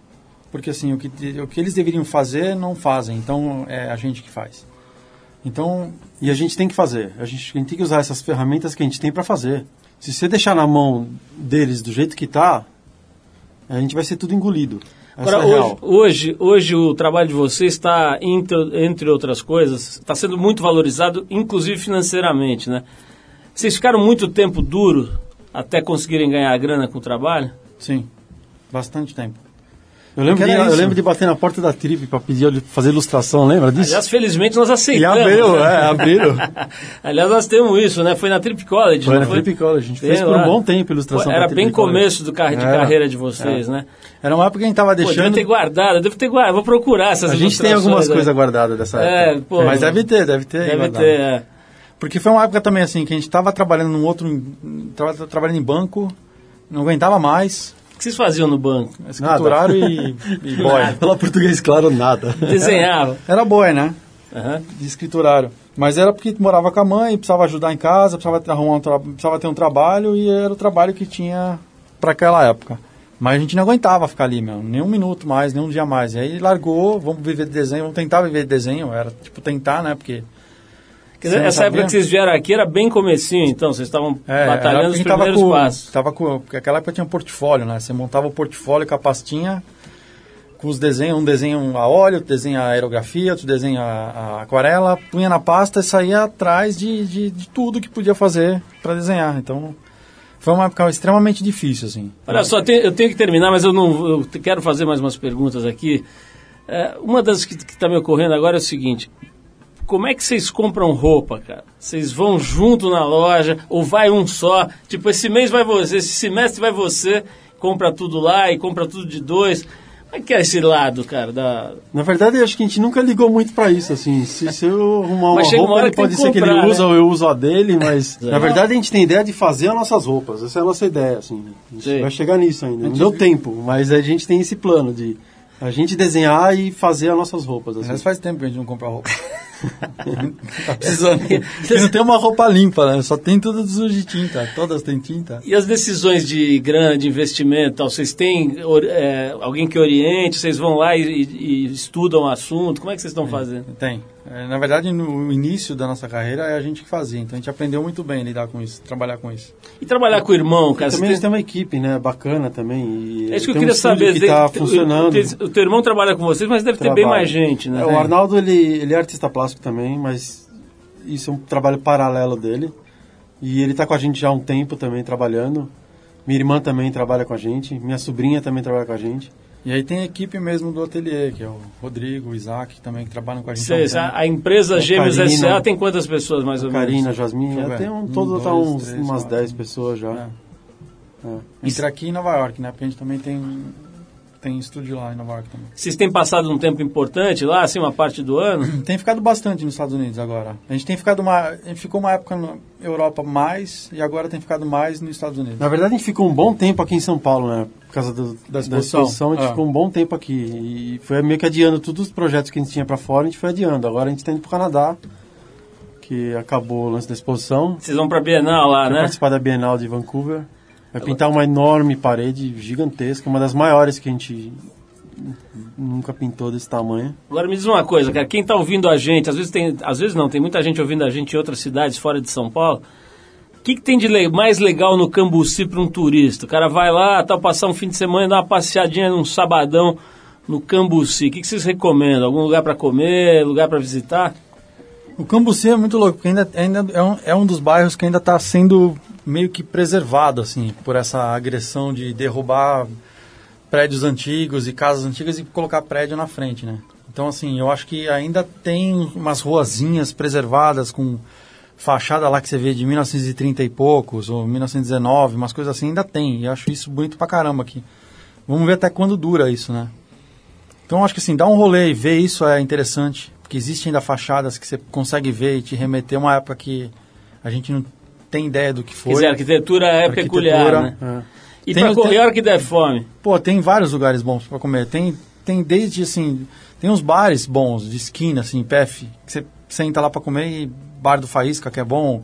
Porque, assim, o que, o que eles deveriam fazer, não fazem. Então, é a gente que faz. Então... E a gente tem que fazer. A gente, a gente tem que usar essas ferramentas que a gente tem para fazer. Se você deixar na mão deles do jeito que tá, a gente vai ser tudo engolido. Essa Agora, é a hoje, hoje, hoje o trabalho de vocês está, entre, entre outras coisas, está sendo muito valorizado, inclusive financeiramente, né? Vocês ficaram muito tempo duro até conseguirem ganhar grana com o trabalho? Sim, bastante tempo. Eu lembro, de, eu lembro de bater na porta da Trip para pedir fazer ilustração, lembra disso? Aliás, felizmente nós aceitamos. E abriu, né? é, abriram. (laughs) Aliás, nós temos isso, né? Foi na Trip College, Foi na Trip College, a gente fez Tem por um bom tempo ilustração Era bem Trip começo do car de Era. carreira de vocês, Era. né? Era uma época que a gente tava Pô, eu deixando... devo ter guardado, eu devo ter guardado, vou procurar essas A gente tem ilustrações algumas coisas guardadas dessa É, época. pô, Mas deve ter, deve ter. Deve guardado. ter, é. Porque foi uma época também assim, que a gente estava trabalhando num outro. Tava trabalhando em banco, não aguentava mais. O que vocês faziam no banco? Escriturário e, (laughs) e boy. Falar português claro, nada. (laughs) Desenhava. Era boy, né? Aham. De escriturário. Mas era porque morava com a mãe, precisava ajudar em casa, precisava ter, arrumar um tra- precisava ter um trabalho e era o trabalho que tinha para aquela época. Mas a gente não aguentava ficar ali, meu, nem um minuto mais, nem um dia mais. E aí largou, vamos viver de desenho, vamos tentar viver de desenho. Era tipo tentar, né? Porque. Quer dizer, essa época que vocês vieram aqui era bem comecinho, então, vocês estavam É, batalhando os primeiros com, passos. Tava com, porque aquela época tinha um portfólio, né? Você montava o portfólio com a pastinha, com os desenhos, um desenho a óleo, outro desenho a aerografia, outro desenho a, a aquarela, punha na pasta e saía atrás de, de, de tudo que podia fazer para desenhar. Então, foi uma época extremamente difícil, assim. Olha só, eu tenho que terminar, mas eu não eu quero fazer mais umas perguntas aqui. É, uma das que está me ocorrendo agora é o seguinte: como é que vocês compram roupa, cara? Vocês vão junto na loja ou vai um só? Tipo, esse mês vai você, esse semestre vai você, compra tudo lá e compra tudo de dois. Como é que é esse lado, cara? Da... Na verdade, eu acho que a gente nunca ligou muito pra isso, assim. Se, se eu arrumar uma uma roupa, que tem pode que ser que comprar, ele usa né? ou eu uso a dele, mas... (laughs) É. Na verdade, a gente tem ideia de fazer as nossas roupas. Essa é a nossa ideia, assim. A gente Sim. vai chegar nisso ainda. Não deu tempo, mas a gente tem esse plano de... A gente desenhar e fazer as nossas roupas, assim. Mas faz tempo que a gente não compra roupa. (laughs) (laughs) Porque não tem uma roupa limpa, né? Só tem tudo sujo de tinta. Todas têm tinta. E as decisões de grande investimento, tal, vocês têm é, alguém que oriente, vocês vão lá e, e- e estudam o assunto, como é que vocês estão fazendo? Tem. É, na verdade, no início da nossa carreira é a gente que fazia. Então a gente aprendeu muito bem a lidar com isso, trabalhar com isso. E trabalhar com o irmão, cara? E também tem- tem uma equipe, né? Bacana também. E É isso que eu queria um saber. que tá tem- funcionando. O, o teu irmão trabalha com vocês, mas deve ter bem mais gente, né? É, o Arnaldo, ele, ele é artista plástico também, mas isso é um trabalho paralelo dele. E ele está com a gente já há um tempo também trabalhando. Minha irmã também trabalha com a gente, minha sobrinha também trabalha com a gente. E aí tem a equipe mesmo do ateliê, que é o Rodrigo, o Isaac, também que trabalham com a gente. um Sei, tempo. a, a empresa Gêmeos. S.A. tem quantas pessoas mais ou menos? Karina, Jasmine, já tem um, Um, todo tá dois, uns, três, umas quatro. 10 pessoas já. É. É. Entre aqui e Nova York, né? Porque a gente também tem, tem estúdio lá em Nova York também. Vocês têm passado um tempo importante lá, assim, uma parte do ano? (clears throat) Tem ficado bastante nos Estados Unidos agora. A gente tem ficado uma, a gente ficou uma época na Europa mais e agora tem ficado mais nos Estados Unidos. Na verdade, a gente ficou um bom tempo aqui em São Paulo, né? Por causa do- da, exposição. a gente Ah. ficou um bom tempo aqui. E foi meio que adiando todos os projetos que a gente tinha pra fora, a gente foi adiando. Agora a gente tá indo pro Canadá, que acabou o lance da exposição. Vocês vão pra Bienal lá, né? participar da Bienal de Vancouver. Vai pintar uma enorme parede gigantesca, uma das maiores que a gente nunca pintou desse tamanho. Agora me diz uma coisa, cara, quem tá ouvindo a gente, às vezes tem, às vezes não, tem muita gente ouvindo a gente em outras cidades fora de São Paulo. O que, que tem de le- mais legal no Cambuci para um turista? O cara vai lá, tal, passar um fim de semana, dar uma passeadinha num sabadão no Cambuci. O que, que vocês recomendam? Algum lugar para comer, lugar para visitar? O Cambuci é muito louco, porque ainda, ainda é, um, é um dos bairros que ainda está sendo meio que preservado, assim, por essa agressão de derrubar prédios antigos e casas antigas e colocar prédio na frente, né? Então, assim, eu acho que ainda tem umas ruazinhas preservadas com fachada lá que você vê de 1930 e poucos, ou 1919, umas coisas assim, ainda tem. E eu acho isso bonito pra caramba aqui. Vamos ver até quando dura isso, né? Então, acho que assim, dar um rolê e ver isso é interessante, porque existem ainda fachadas que você consegue ver e te remeter a uma época que a gente não tem ideia do que Quer foi. dizer, a arquitetura é peculiar, né? é. E Tem- para correr a hora que der fome? Pô, tem vários lugares bons para comer. Tem, tem desde assim, tem uns bares bons de esquina, assim, PF, que você senta lá para comer e bar do Faísca, que é bom.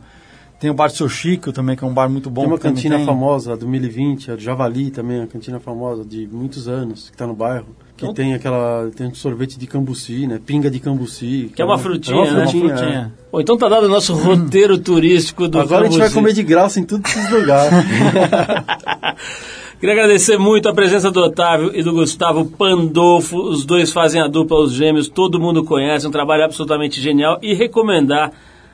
Tem o bar do Seu Chico também, que é um bar muito bom. tem uma cantina tem. famosa do 1020, a do Javali também, a cantina famosa de muitos anos, que está no bairro. Que Então- tem aquela. Tem um sorvete de cambuci, né? Pinga de cambuci. Que é uma frutinha, é uma né? frutinha, frutinha. é. Bom, então tá dado o nosso roteiro turístico do Agora a gente vai Cambuci. comer de graça em todos esses lugares. (laughs) Queria agradecer muito a presença do Otávio e do Gustavo Pandolfo. Os dois fazem a dupla Os Gêmeos, todo mundo conhece, um trabalho absolutamente genial. E recomendar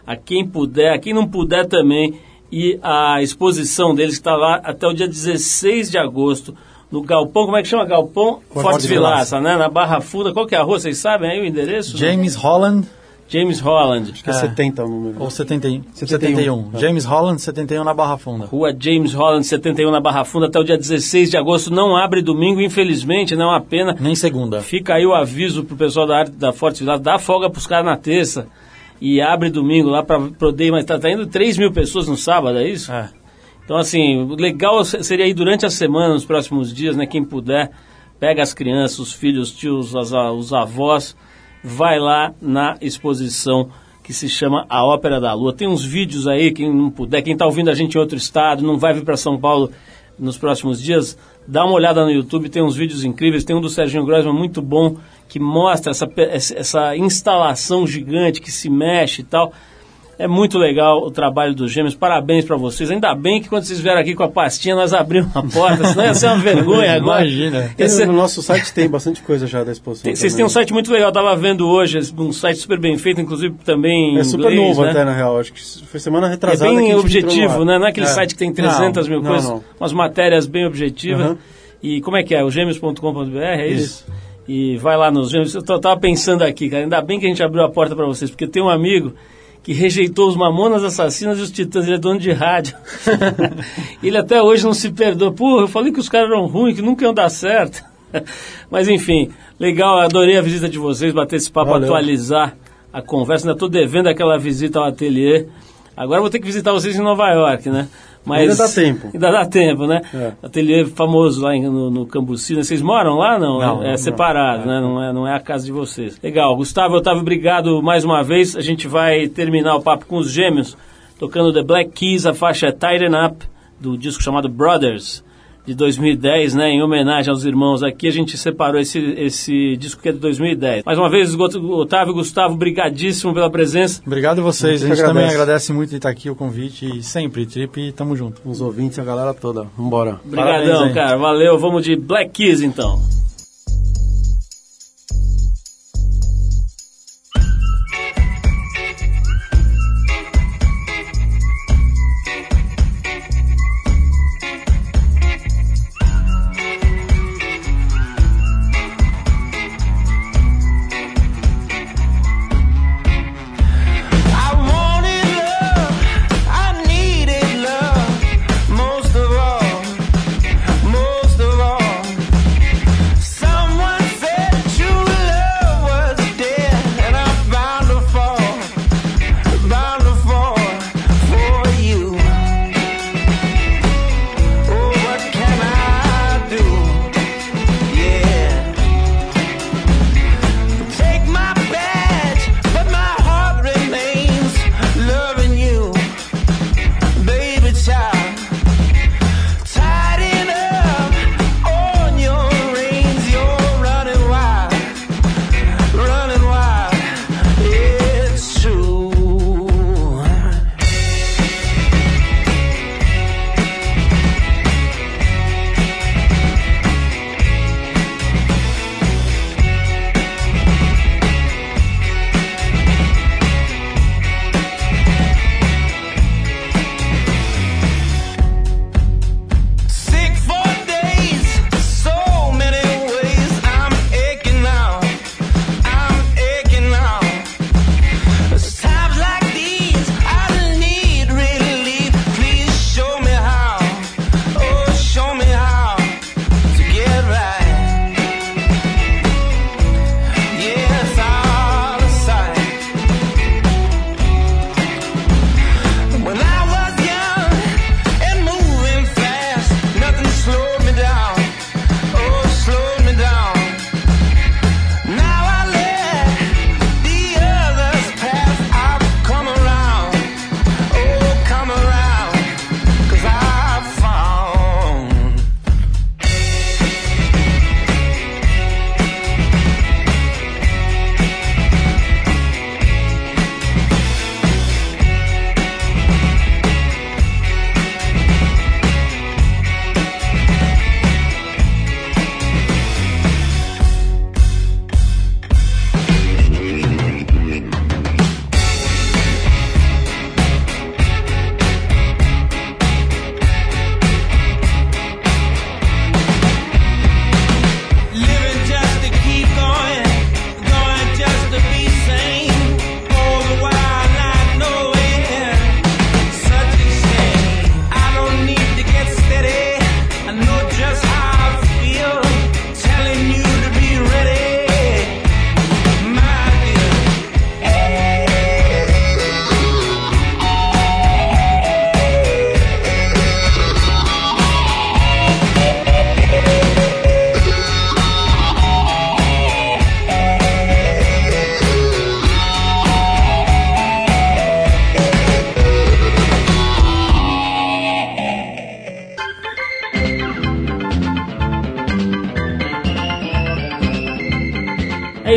a quem puder, a quem não puder também, ir à exposição deles, que está lá até o dia 16 de agosto, no Galpão, como é que chama? Galpão Forte Forte Vilaça. Vilaça, né? Na Barra Funda. Qual que é a rua? Vocês sabem aí o endereço? James Holland James Holland. Acho que é 70 o número. ou 71. 71. 71. James Holland 71 na Barra Funda. Rua James Holland, 71 na Barra Funda, até o dia 16 de agosto. Não abre domingo, infelizmente, não é uma pena. Nem segunda. Fica aí o aviso pro pessoal da arte da Forte Vilaça, dá folga pros caras na terça e abre domingo lá para poder, mas tá, tá indo 3 mil pessoas no sábado, é isso? É. Então, assim, legal se- seria ir durante a semana, nos próximos dias, né? Quem puder, pega as crianças, os filhos, os tios, as- os avós, vai lá na exposição que se chama A Ópera da Lua. Tem uns vídeos aí, quem não puder, quem está ouvindo a gente em outro estado, não vai vir para São Paulo nos próximos dias, dá uma olhada no YouTube, tem uns vídeos incríveis, tem um do Serginho Grossman muito bom, que mostra essa essa instalação gigante que se mexe e tal. É muito legal o trabalho dos gêmeos, parabéns para vocês. Ainda bem que quando vocês vieram aqui com a pastinha, nós abrimos a porta, senão ia ser uma (laughs) vergonha agora. Imagina. Ser- No nosso site tem bastante coisa já da exposição. Tem- Vocês têm um site muito legal, eu tava vendo hoje, um site super bem feito, inclusive também É super inglês, novo né? até, na real. Acho que foi semana É retrasada. que a bem objetivo, né? Não é aquele É. site que tem 300 Não, mil não, coisas, não. umas matérias bem objetivas. Aham. E como é que é? O gêmeos.com.br, é isso? Isso. E vai lá nos gêmeos. Eu tava pensando aqui, cara, ainda bem que a gente abriu a porta para vocês, porque tem um amigo que rejeitou os Mamonas Assassinas e os Titãs, ele é dono de rádio. (laughs) ele até hoje não se perdoa. Pô, eu falei que os caras eram ruins, que nunca iam dar certo. (laughs) Mas enfim, legal, adorei a visita de vocês, bater esse papo, Valeu. atualizar a conversa. Ainda estou devendo aquela visita ao ateliê. Agora vou ter que visitar vocês em Nova York, né? Ainda dá tempo. Ainda dá tempo, né? É. Ateliê famoso lá em- no, no Cambuci. né? Vocês moram lá? Não, Não, é, não. separado, né? Não é, não é a casa de vocês. Legal. Gustavo, Otávio, obrigado mais uma vez. A gente vai terminar o papo com os gêmeos, tocando The Black Keys, a faixa Tighten Up, do disco chamado Brothers, de 2010, né? Em homenagem aos irmãos aqui, a gente separou esse, esse disco que é de 2010. Mais uma vez, Otávio e Gustavo, brigadíssimo pela presença. Obrigado a vocês. A que gente também agradeço. agradece muito de estar aqui, o convite. E sempre, Trip, e tamo junto. Os ouvintes, a galera toda. Vambora. Obrigadão, cara. Valeu. Vamos de Black Keys, então.